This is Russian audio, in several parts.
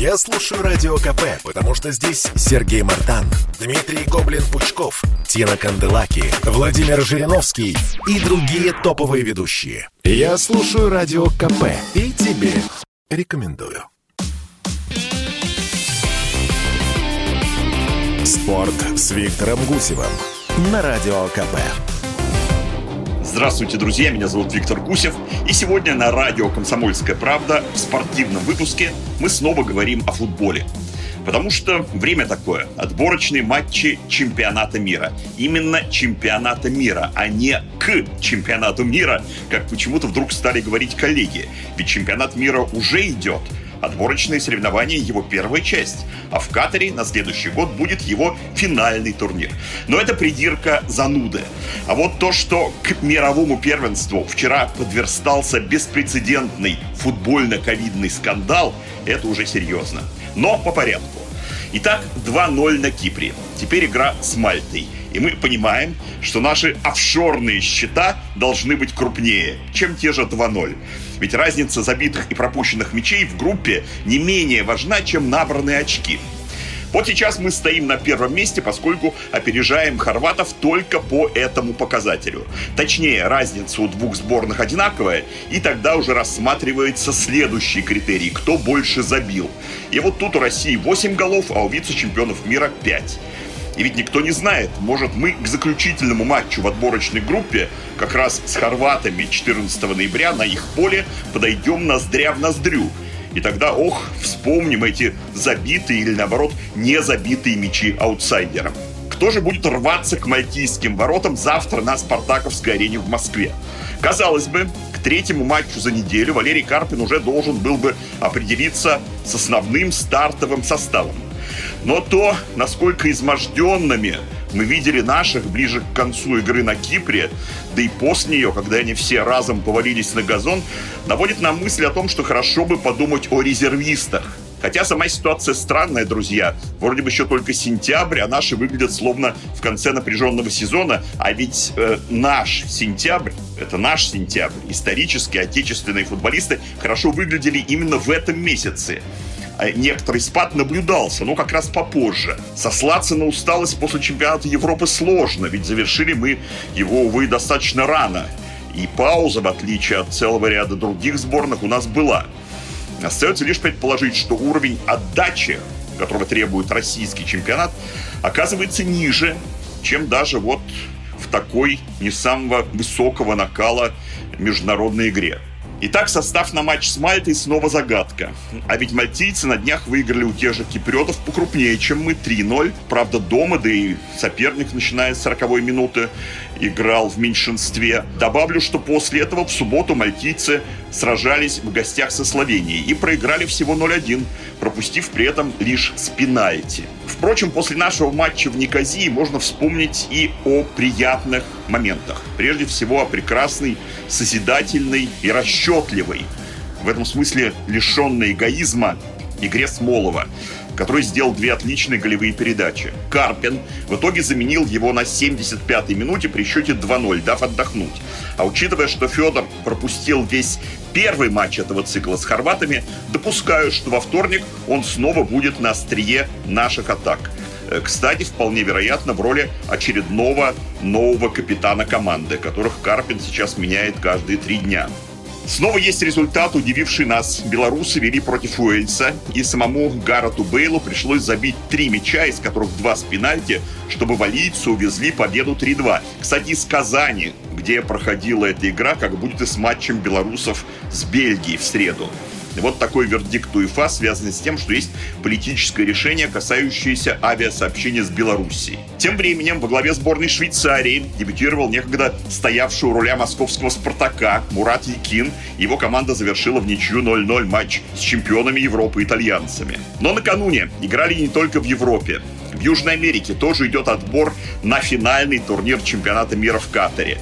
Я слушаю Радио КП, потому что здесь Сергей Мартан, Дмитрий Гоблин-Пучков, Тина Канделаки, Владимир Жириновский и другие топовые ведущие. Я слушаю Радио КП и тебе рекомендую. Спорт с Виктором Гусевым на Радио КП. Здравствуйте, друзья, меня зовут Виктор Гусев, и сегодня на радио «Комсомольская правда» в спортивном выпуске мы снова говорим о футболе. Потому что время такое. Отборочные матчи чемпионата мира. Именно чемпионата мира, а не к чемпионату мира, как почему-то вдруг стали говорить коллеги. Ведь чемпионат мира уже идет – Отборочные соревнования – его первая часть, а в Катаре на следующий год будет его финальный турнир. Но это придирка зануды. А вот то, что к мировому первенству вчера подверстался беспрецедентный футбольно-ковидный скандал, это уже серьезно. Но по порядку. Итак, 2-0 на Кипре. Теперь игра с Мальтой. И мы понимаем, что наши офшорные счета должны быть крупнее, чем те же 2-0. Ведь разница забитых и пропущенных мячей в группе не менее важна, чем набранные очки. Вот сейчас мы стоим на первом месте, поскольку опережаем хорватов только по этому показателю. Точнее, разница у двух сборных одинаковая, и тогда уже рассматривается следующий критерий – кто больше забил. И вот тут у России 8 голов, а у вице-чемпионов мира 5. И ведь никто не знает, может мы к заключительному матчу в отборочной группе как раз с хорватами 14 ноября на их поле подойдем ноздря в ноздрю. И тогда, ох, вспомним эти забитые или, наоборот, не забитые мячи аутсайдерам. Кто же будет рваться к мальтийским воротам завтра на Спартаковской арене в Москве? Казалось бы, к третьему матчу за неделю Валерий Карпин уже должен был бы определиться с основным стартовым составом. Но то, насколько изможденными мы видели наших ближе к концу игры на Кипре, да и после нее, когда они все разом повалились на газон, наводит нам мысль о том, что хорошо бы подумать о резервистах. Хотя сама ситуация странная, друзья. Вроде бы еще только сентябрь, а наши выглядят словно в конце напряженного сезона. А ведь э, наш сентябрь, это наш сентябрь, исторические отечественные футболисты хорошо выглядели именно в этом месяце. А некоторый спад наблюдался, но как раз попозже. Сослаться на усталость после чемпионата Европы сложно, ведь завершили мы его, увы, достаточно рано. И пауза, в отличие от целого ряда других сборных, у нас была. Остается лишь предположить, что уровень отдачи, которого требует российский чемпионат, оказывается ниже, чем даже вот в такой не самого высокого накала международной игре. Итак, состав на матч с Мальтой снова загадка. А ведь мальтийцы на днях выиграли у тех же киприотов покрупнее, чем мы 3-0. Правда, дома, да и соперник, начиная с 40 минуты, играл в меньшинстве. Добавлю, что после этого в субботу мальтийцы сражались в гостях со Словенией и проиграли всего 0-1, пропустив при этом лишь с пенальти. Впрочем, после нашего матча в Никозии можно вспомнить и о приятных моментах. Прежде всего о прекрасной, созидательной и расчетливой, в этом смысле лишенной эгоизма, игре Смолова – который сделал две отличные голевые передачи. Карпин в итоге заменил его на 75-й минуте при счете 2-0, дав отдохнуть. А учитывая, что Федор пропустил весь первый матч этого цикла с хорватами, допускаю, что во вторник он снова будет на острие наших атак. Э, кстати, вполне вероятно, в роли очередного нового капитана команды, которых Карпин сейчас меняет каждые три дня. Снова есть результат, удививший нас. Белорусы вели против Уэльса, и самому Гаррету Бейлу пришлось забить три мяча, из которых два с пенальти, чтобы валийцы увезли победу 3-2. Кстати, из Казани, где проходила эта игра, как будет и с матчем белорусов с Бельгией в среду. Вот такой вердикт УЕФА связан с тем, что есть политическое решение, касающееся авиасообщения с Белоруссией. Тем временем во главе сборной Швейцарии дебютировал некогда стоявший у руля московского «Спартака» Мурат Якин. Его команда завершила в ничью 0-0 матч с чемпионами Европы итальянцами. Но накануне играли не только в Европе. В Южной Америке тоже идет отбор на финальный турнир чемпионата мира в Катаре.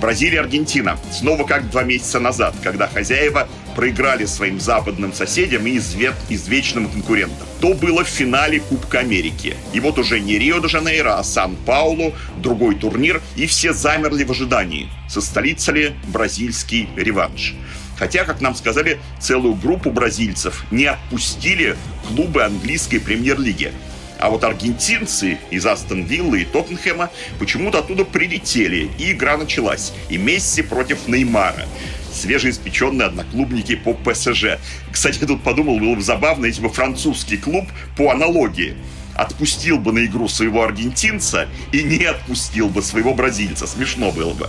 Бразилия, Аргентина. Снова как два месяца назад, когда хозяева проиграли своим западным соседям и извет, извечным конкурентам. То было в финале Кубка Америки. И вот уже не Рио-де-Жанейро, а Сан-Паулу, другой турнир, и все замерли в ожидании, состоится ли бразильский реванш. Хотя, как нам сказали, целую группу бразильцев не отпустили клубы английской премьер-лиги. А вот аргентинцы из Астон Виллы и Тоттенхэма почему-то оттуда прилетели, и игра началась. И Месси против Неймара свежеиспеченные одноклубники по ПСЖ. Кстати, я тут подумал, было бы забавно, если бы французский клуб по аналогии отпустил бы на игру своего аргентинца и не отпустил бы своего бразильца. Смешно было бы.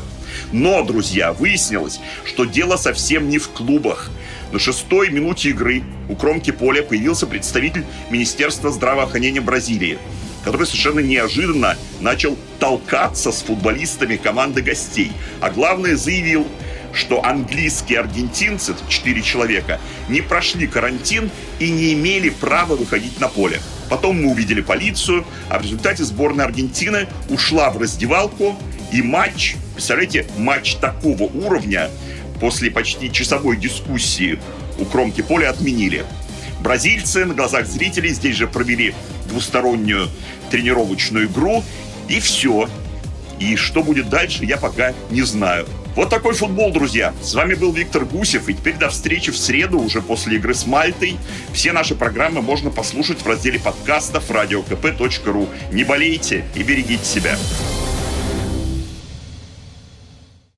Но, друзья, выяснилось, что дело совсем не в клубах. На шестой минуте игры у кромки поля появился представитель Министерства здравоохранения Бразилии, который совершенно неожиданно начал толкаться с футболистами команды гостей. А главное заявил, что английские аргентинцы, четыре человека, не прошли карантин и не имели права выходить на поле. Потом мы увидели полицию, а в результате сборная Аргентины ушла в раздевалку, и матч, представляете, матч такого уровня после почти часовой дискуссии у кромки поля отменили. Бразильцы на глазах зрителей здесь же провели двустороннюю тренировочную игру, и все. И что будет дальше, я пока не знаю. Вот такой футбол, друзья. С вами был Виктор Гусев. И теперь до встречи в среду, уже после игры с Мальтой. Все наши программы можно послушать в разделе подкастов radiokp.ru. Не болейте и берегите себя.